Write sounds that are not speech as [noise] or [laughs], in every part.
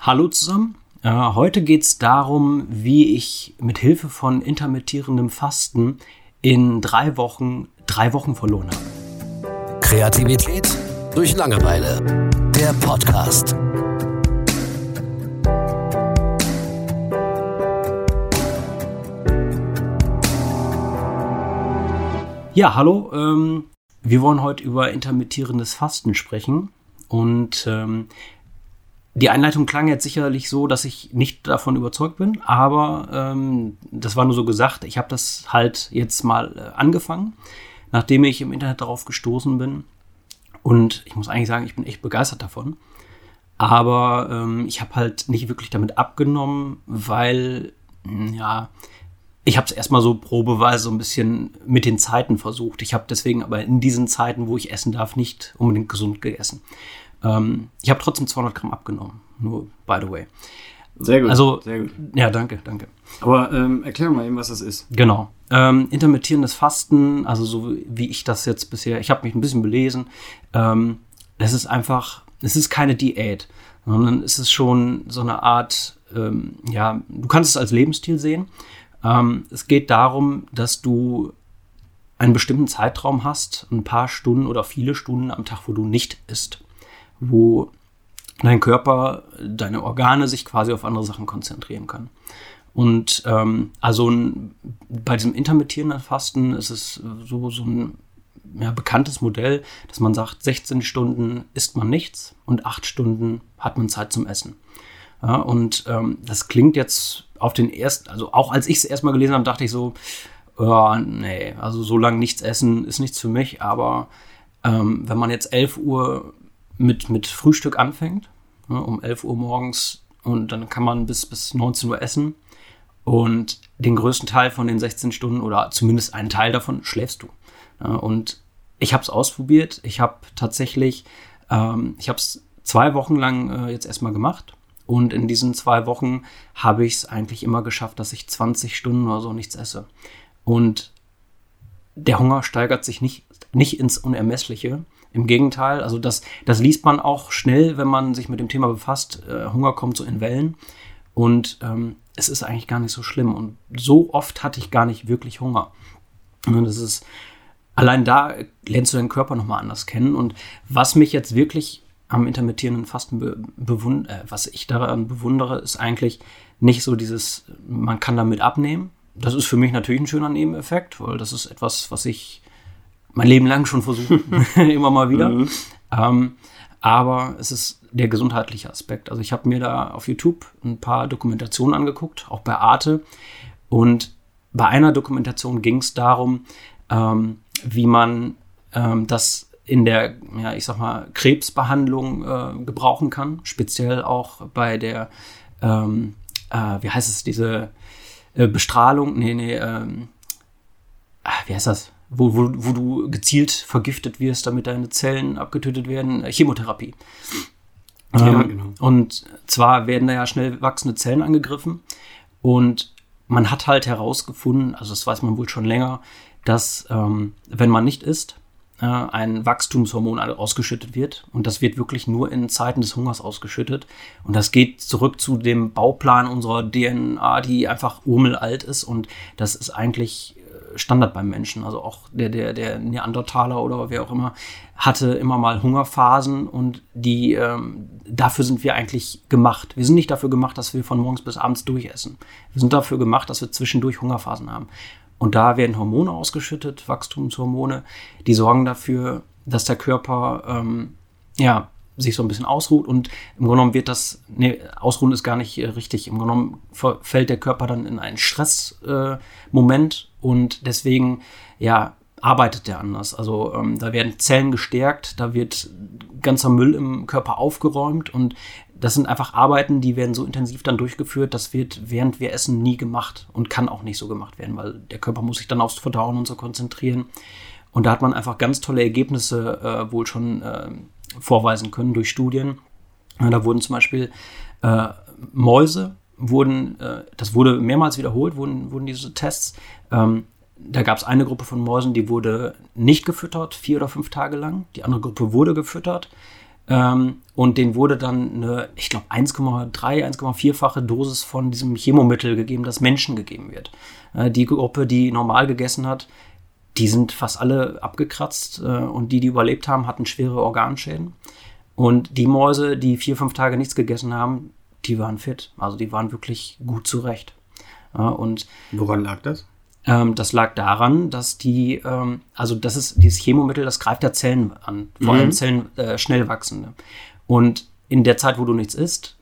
Hallo zusammen. Äh, heute geht es darum, wie ich mit Hilfe von intermittierendem Fasten in drei Wochen drei Wochen verloren habe. Kreativität durch Langeweile. Der Podcast. Ja, hallo. Ähm, wir wollen heute über intermittierendes Fasten sprechen. Und ähm, die Einleitung klang jetzt sicherlich so, dass ich nicht davon überzeugt bin, aber ähm, das war nur so gesagt. Ich habe das halt jetzt mal äh, angefangen, nachdem ich im Internet darauf gestoßen bin. Und ich muss eigentlich sagen, ich bin echt begeistert davon. Aber ähm, ich habe halt nicht wirklich damit abgenommen, weil, hm, ja, ich habe es erstmal so probeweise so ein bisschen mit den Zeiten versucht. Ich habe deswegen aber in diesen Zeiten, wo ich essen darf, nicht unbedingt gesund gegessen. Ähm, ich habe trotzdem 200 Gramm abgenommen, nur by the way. Sehr gut. Also, sehr gut. ja, danke, danke. Aber ähm, erklär mal eben, was das ist. Genau. Ähm, intermittierendes Fasten, also so wie ich das jetzt bisher, ich habe mich ein bisschen belesen, ähm, das ist einfach, es ist keine Diät, sondern es ist schon so eine Art, ähm, ja, du kannst es als Lebensstil sehen. Ähm, es geht darum, dass du einen bestimmten Zeitraum hast, ein paar Stunden oder viele Stunden am Tag, wo du nicht isst wo dein Körper, deine Organe sich quasi auf andere Sachen konzentrieren können. Und ähm, also ein, bei diesem intermittierenden Fasten ist es so, so ein ja, bekanntes Modell, dass man sagt, 16 Stunden isst man nichts und 8 Stunden hat man Zeit zum Essen. Ja, und ähm, das klingt jetzt auf den ersten, also auch als ich es erstmal gelesen habe, dachte ich so, oh, nee, also so lange nichts essen ist nichts für mich, aber ähm, wenn man jetzt 11 Uhr mit, mit Frühstück anfängt, ne, um 11 Uhr morgens und dann kann man bis, bis 19 Uhr essen und den größten Teil von den 16 Stunden oder zumindest einen Teil davon schläfst du. Ja, und ich habe es ausprobiert. Ich habe tatsächlich, ähm, ich habe es zwei Wochen lang äh, jetzt erstmal gemacht. Und in diesen zwei Wochen habe ich es eigentlich immer geschafft, dass ich 20 Stunden oder so nichts esse. Und der Hunger steigert sich nicht, nicht ins Unermessliche. Im Gegenteil, also das, das liest man auch schnell, wenn man sich mit dem Thema befasst. Äh, Hunger kommt so in Wellen und ähm, es ist eigentlich gar nicht so schlimm. Und so oft hatte ich gar nicht wirklich Hunger. Und das ist, allein da lernst du deinen Körper nochmal anders kennen. Und was mich jetzt wirklich am intermittierenden Fasten be bewundere, äh, was ich daran bewundere, ist eigentlich nicht so dieses, man kann damit abnehmen. Das ist für mich natürlich ein schöner Nebeneffekt, weil das ist etwas, was ich mein Leben lang schon versucht, [laughs] [laughs] immer mal wieder. Mhm. Ähm, aber es ist der gesundheitliche Aspekt. Also ich habe mir da auf YouTube ein paar Dokumentationen angeguckt, auch bei Arte. Und bei einer Dokumentation ging es darum, ähm, wie man ähm, das in der, ja, ich sag mal, Krebsbehandlung äh, gebrauchen kann. Speziell auch bei der, ähm, äh, wie heißt es, diese äh, Bestrahlung, nee, nee, ähm, ah, wie heißt das? Wo, wo, wo du gezielt vergiftet wirst, damit deine Zellen abgetötet werden, äh, Chemotherapie. Ja, ähm, genau. Und zwar werden da ja schnell wachsende Zellen angegriffen. Und man hat halt herausgefunden, also das weiß man wohl schon länger, dass ähm, wenn man nicht isst, äh, ein Wachstumshormon ausgeschüttet wird. Und das wird wirklich nur in Zeiten des Hungers ausgeschüttet. Und das geht zurück zu dem Bauplan unserer DNA, die einfach urmelalt ist. Und das ist eigentlich Standard beim Menschen. Also auch der, der, der Neandertaler oder wer auch immer hatte immer mal Hungerphasen und die ähm, dafür sind wir eigentlich gemacht. Wir sind nicht dafür gemacht, dass wir von morgens bis abends durchessen. Wir sind dafür gemacht, dass wir zwischendurch Hungerphasen haben. Und da werden Hormone ausgeschüttet, Wachstumshormone, die sorgen dafür, dass der Körper ähm, ja, sich so ein bisschen ausruht und im Grunde genommen wird das, nee, ausruhen ist gar nicht äh, richtig. Im Grunde genommen fällt der Körper dann in einen Stressmoment äh, und deswegen, ja, arbeitet der anders. Also ähm, da werden Zellen gestärkt, da wird ganzer Müll im Körper aufgeräumt und das sind einfach Arbeiten, die werden so intensiv dann durchgeführt, das wird während wir essen nie gemacht und kann auch nicht so gemacht werden, weil der Körper muss sich dann aufs Verdauen und so konzentrieren. Und da hat man einfach ganz tolle Ergebnisse äh, wohl schon äh, vorweisen können durch Studien. Ja, da wurden zum Beispiel äh, Mäuse, wurden, äh, das wurde mehrmals wiederholt, wurden, wurden diese Tests. Ähm, da gab es eine Gruppe von Mäusen, die wurde nicht gefüttert, vier oder fünf Tage lang. Die andere Gruppe wurde gefüttert. Ähm, und denen wurde dann eine, ich glaube, 1,3, 1,4-fache Dosis von diesem Chemomittel gegeben, das Menschen gegeben wird. Äh, die Gruppe, die normal gegessen hat, die sind fast alle abgekratzt äh, und die, die überlebt haben, hatten schwere Organschäden. Und die Mäuse, die vier, fünf Tage nichts gegessen haben, die waren fit. Also die waren wirklich gut zurecht. Ja, und Woran lag das? Ähm, das lag daran, dass die, ähm, also das ist dieses Chemomittel, das greift ja Zellen an, vor Mhm. allem Zellen äh, schnell wachsende. Und in der Zeit, wo du nichts isst,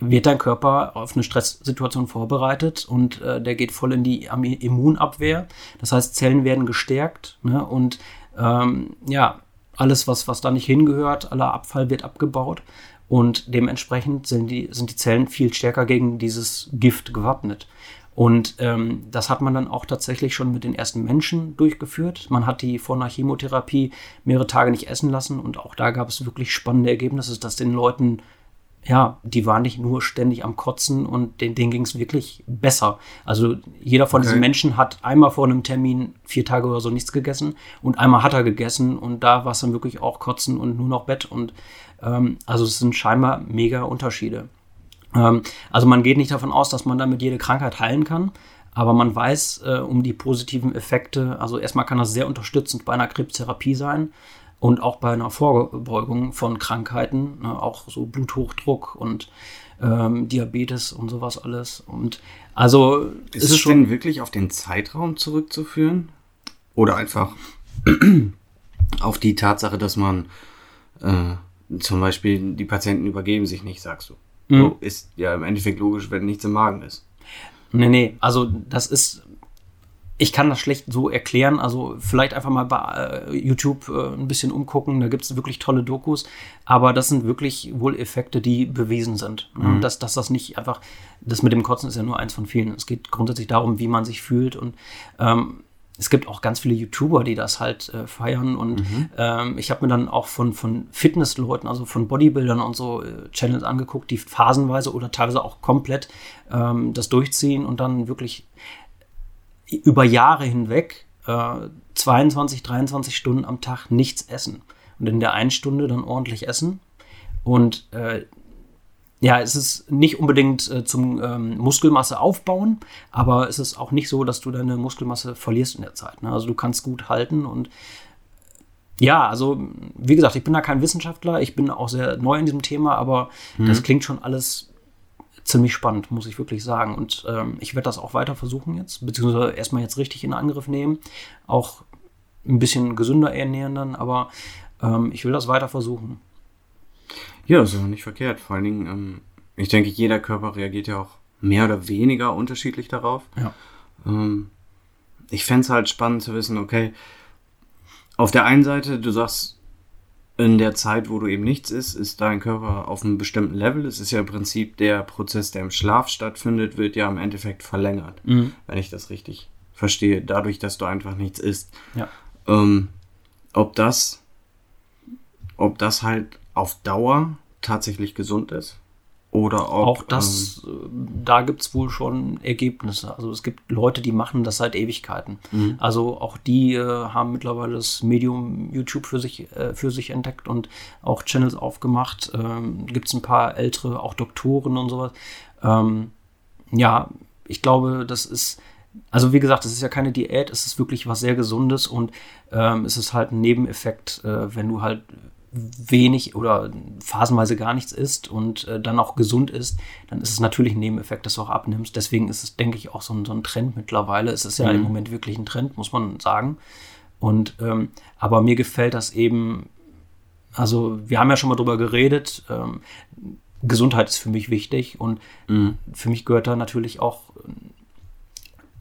wird dein Körper auf eine Stresssituation vorbereitet und äh, der geht voll in die Immunabwehr. Das heißt, Zellen werden gestärkt ne? und ähm, ja, alles, was, was da nicht hingehört, aller Abfall wird abgebaut und dementsprechend sind die, sind die Zellen viel stärker gegen dieses Gift gewappnet. Und ähm, das hat man dann auch tatsächlich schon mit den ersten Menschen durchgeführt. Man hat die vor einer Chemotherapie mehrere Tage nicht essen lassen und auch da gab es wirklich spannende Ergebnisse, dass den Leuten ja, die waren nicht nur ständig am Kotzen und denen, denen ging es wirklich besser. Also jeder von Okay. diesen Menschen hat einmal vor einem Termin vier Tage oder so nichts gegessen und einmal hat er gegessen und da war es dann wirklich auch Kotzen und nur noch Bett und ähm, also es sind scheinbar mega Unterschiede. Ähm, also man geht nicht davon aus, dass man damit jede Krankheit heilen kann, aber man weiß äh, um die positiven Effekte. Also erstmal kann das sehr unterstützend bei einer Krebstherapie sein und auch bei einer Vorbeugung von Krankheiten, ne, auch so Bluthochdruck und ähm, Diabetes und sowas alles. Und also Ist, es denn wirklich auf den Zeitraum zurückzuführen? Oder einfach [clears throat] auf die Tatsache, dass man äh, zum Beispiel die Patienten übergeben sich nicht, sagst du? Mhm. So, ist ja im Endeffekt logisch, wenn nichts im Magen ist. Nee, nee, also das ist, ich kann das schlecht so erklären. Also vielleicht einfach mal bei äh, YouTube äh, ein bisschen umgucken, da gibt es wirklich tolle Dokus, aber das sind wirklich wohl Effekte, die bewiesen sind. Ne? Dass, dass das nicht einfach, das mit dem Kotzen ist ja nur eins von vielen. Es geht grundsätzlich darum, wie man sich fühlt und ähm, es gibt auch ganz viele YouTuber, die das halt äh, feiern. Und ähm, ich habe mir dann auch von, von Fitnessleuten, also von Bodybuildern und so äh, Channels angeguckt, die phasenweise oder teilweise auch komplett ähm, das durchziehen und dann wirklich über Jahre hinweg äh, 22, 23 Stunden am Tag nichts essen. Und in der einen Stunde dann ordentlich essen. Und äh, ja, es ist nicht unbedingt äh, zum ähm, Muskelmasse aufbauen, aber es ist auch nicht so, dass du deine Muskelmasse verlierst in der Zeit. Ne? Also du kannst gut halten und ja, also wie gesagt, ich bin da kein Wissenschaftler, ich bin auch sehr neu in diesem Thema, aber das klingt schon alles ziemlich spannend, muss ich wirklich sagen. Und ähm, ich werde das auch weiter versuchen jetzt, beziehungsweise erstmal jetzt richtig in Angriff nehmen, auch ein bisschen gesünder ernähren dann, aber ähm, ich will das weiter versuchen. Ja, das ist aber nicht verkehrt. Vor allen Dingen, ähm, ich denke, jeder Körper reagiert ja auch mehr oder weniger unterschiedlich darauf. Ja. Ähm, ich fände es halt spannend zu wissen, okay, auf der einen Seite, du sagst, in der Zeit, wo du eben nichts isst, ist dein Körper auf einem bestimmten Level. Es ist ja im Prinzip der Prozess, der im Schlaf stattfindet, wird ja im Endeffekt verlängert, Mhm. wenn ich das richtig verstehe, dadurch, dass du einfach nichts isst. Ja. Ähm, ob das, ob das halt auf Dauer tatsächlich gesund ist oder ob Auch das, äh, da gibt es wohl schon Ergebnisse. Also es gibt Leute, die machen das seit Ewigkeiten. Also auch die äh, haben mittlerweile das Medium YouTube für sich, äh, für sich entdeckt und auch Channels aufgemacht. Ähm, gibt es ein paar ältere, auch Doktoren und sowas. Ähm, ja, ich glaube, das ist, also wie gesagt, es ist ja keine Diät, es ist wirklich was sehr Gesundes und ähm, es ist halt ein Nebeneffekt, äh, wenn du halt wenig oder phasenweise gar nichts isst und äh, dann auch gesund ist, dann ist es natürlich ein Nebeneffekt, dass du auch abnimmst. Deswegen ist es, denke ich, auch so ein, so ein Trend mittlerweile. Es ist ja im Moment wirklich ein Trend, muss man sagen. Und ähm, aber mir gefällt das eben, also wir haben ja schon mal drüber geredet, ähm, Gesundheit ist für mich wichtig und für mich gehört da natürlich auch,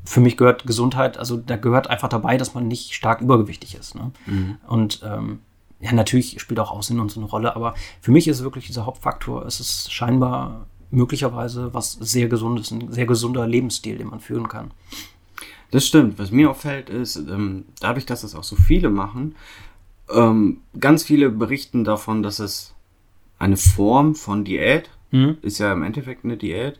für mich gehört Gesundheit, also da gehört einfach dabei, dass man nicht stark übergewichtig ist. Ne? Und ähm, ja, natürlich spielt auch Aussehen und so eine Rolle, aber für mich ist wirklich dieser Hauptfaktor, es ist scheinbar möglicherweise was sehr Gesundes, ein sehr gesunder Lebensstil, den man führen kann. Das stimmt. Was mir auffällt, ist, ähm, dadurch, dass es auch so viele machen, ähm, ganz viele berichten davon, dass es eine Form von Diät, Mhm. ist ja im Endeffekt eine Diät,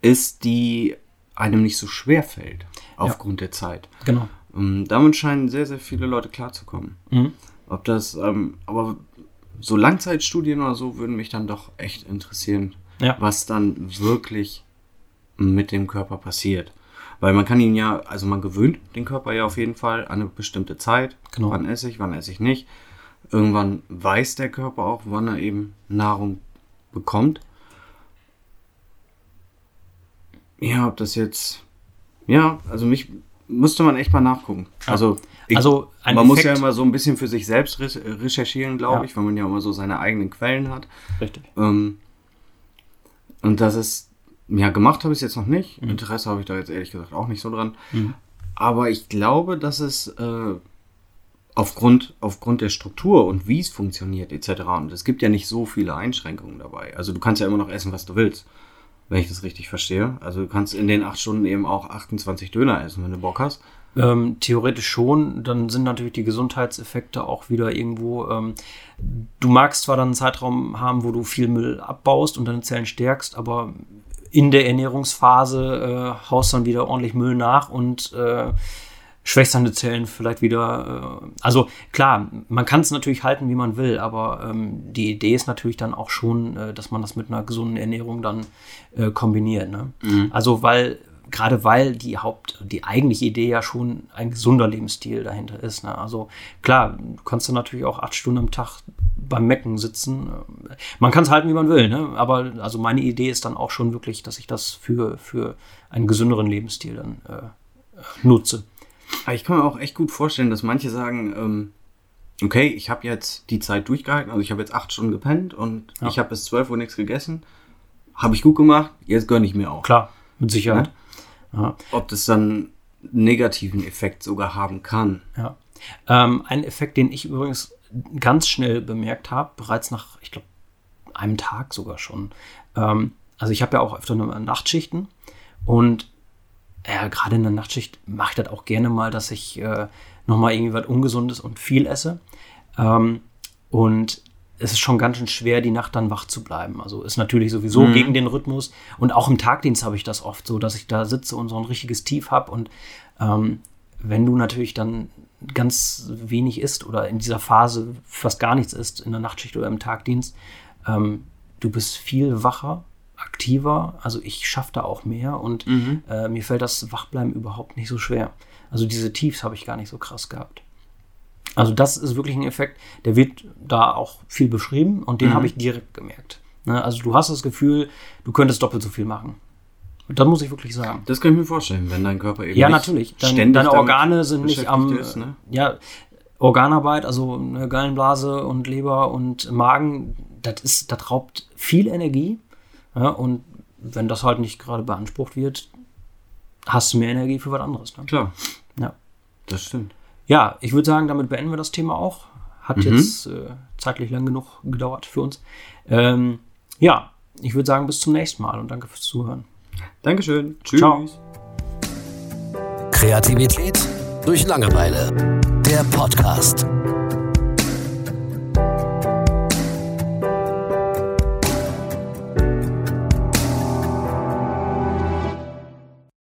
ist, die einem nicht so schwer fällt, aufgrund der Zeit. Genau. Ähm, damit scheinen sehr, sehr viele Leute klarzukommen. Mhm. Ob das, ähm, aber so Langzeitstudien oder so würden mich dann doch echt interessieren, Ja. was dann wirklich mit dem Körper passiert. Weil man kann ihn ja, also man gewöhnt den Körper ja auf jeden Fall an eine bestimmte Zeit. Genau. Wann esse ich, wann esse ich nicht. Irgendwann weiß der Körper auch, wann er eben Nahrung bekommt. Ja, ob das jetzt. Ja, also mich musste man echt mal nachgucken. Also, ich, Also man muss ja Effekt- immer so ein bisschen für sich selbst re recherchieren, glaube Ja. ich, weil man ja immer so seine eigenen Quellen hat. Richtig. Ähm, und das ist, ja, gemacht habe ich es jetzt noch nicht. Mhm. Interesse habe ich da jetzt ehrlich gesagt auch nicht so dran. Aber ich glaube, dass es äh, aufgrund, aufgrund der Struktur und wie es funktioniert etc. Und es gibt ja nicht so viele Einschränkungen dabei. Also du kannst ja immer noch essen, was du willst, wenn ich das richtig verstehe. Also du kannst in den acht Stunden eben auch 28 Döner essen, wenn du Bock hast. Ähm, theoretisch schon, dann sind natürlich die Gesundheitseffekte auch wieder irgendwo. Ähm, du magst zwar dann einen Zeitraum haben, wo du viel Müll abbaust und deine Zellen stärkst, aber in der Ernährungsphase äh, haust dann wieder ordentlich Müll nach und äh, schwächst deine Zellen vielleicht wieder. Äh, also klar, man kann es natürlich halten, wie man will, aber ähm, die Idee ist natürlich dann auch schon, äh, dass man das mit einer gesunden Ernährung dann äh, kombiniert. Ne? Also weil gerade weil die Haupt, die eigentliche Idee ja schon ein gesunder Lebensstil dahinter ist. Ne? Also klar, du kannst dann natürlich auch acht Stunden am Tag beim Mecken sitzen. Man kann es halten, wie man will, ne? aber also meine Idee ist dann auch schon wirklich, dass ich das für, für einen gesünderen Lebensstil dann äh, nutze. Aber ich kann mir auch echt gut vorstellen, dass manche sagen, ähm, okay, ich habe jetzt die Zeit durchgehalten, also ich habe jetzt acht Stunden gepennt und Ja. ich habe bis 12 Uhr nichts gegessen. Habe ich gut gemacht, jetzt gönne ich mir auch. Klar, mit Sicherheit. Ja. Ob das dann einen negativen Effekt sogar haben kann. Ja. Ähm, ein Effekt, den ich übrigens ganz schnell bemerkt habe, bereits nach, ich glaube, einem Tag sogar schon. Ähm, also ich habe ja auch öfter Nachtschichten und ja, gerade in der Nachtschicht mache ich das auch gerne mal, dass ich äh, nochmal irgendwie was Ungesundes und viel esse. Ähm, und es ist schon ganz schön schwer, die Nacht dann wach zu bleiben. Also ist natürlich sowieso gegen den Rhythmus. Und auch im Tagdienst habe ich das oft so, dass ich da sitze und so ein richtiges Tief habe. Und ähm, wenn du natürlich dann ganz wenig isst oder in dieser Phase fast gar nichts isst, in der Nachtschicht oder im Tagdienst, ähm, du bist viel wacher, aktiver. Also ich schaffe da auch mehr und äh, mir fällt das Wachbleiben überhaupt nicht so schwer. Also diese Tiefs habe ich gar nicht so krass gehabt. Also das ist wirklich ein Effekt, der wird da auch viel beschrieben und den habe ich direkt gemerkt. Ne, also du hast das Gefühl, du könntest doppelt so viel machen. Das muss ich wirklich sagen. Das kann ich mir vorstellen, wenn dein Körper eben Ja, natürlich. Dein, ständig deine Organe sind nicht am. Ist, ne? Ja, Organarbeit, also eine Gallenblase und Leber und Magen, das ist, das raubt viel Energie. Ja, und wenn das halt nicht gerade beansprucht wird, hast du mehr Energie für was anderes. Ne? Klar, Ja. das stimmt. Ja, ich würde sagen, damit beenden wir das Thema auch. Hat jetzt äh, zeitlich lang genug gedauert für uns. Ähm, ja, ich würde sagen, bis zum nächsten Mal und danke fürs Zuhören. Dankeschön. Tschüss. Ciao. Kreativität durch Langeweile. Der Podcast.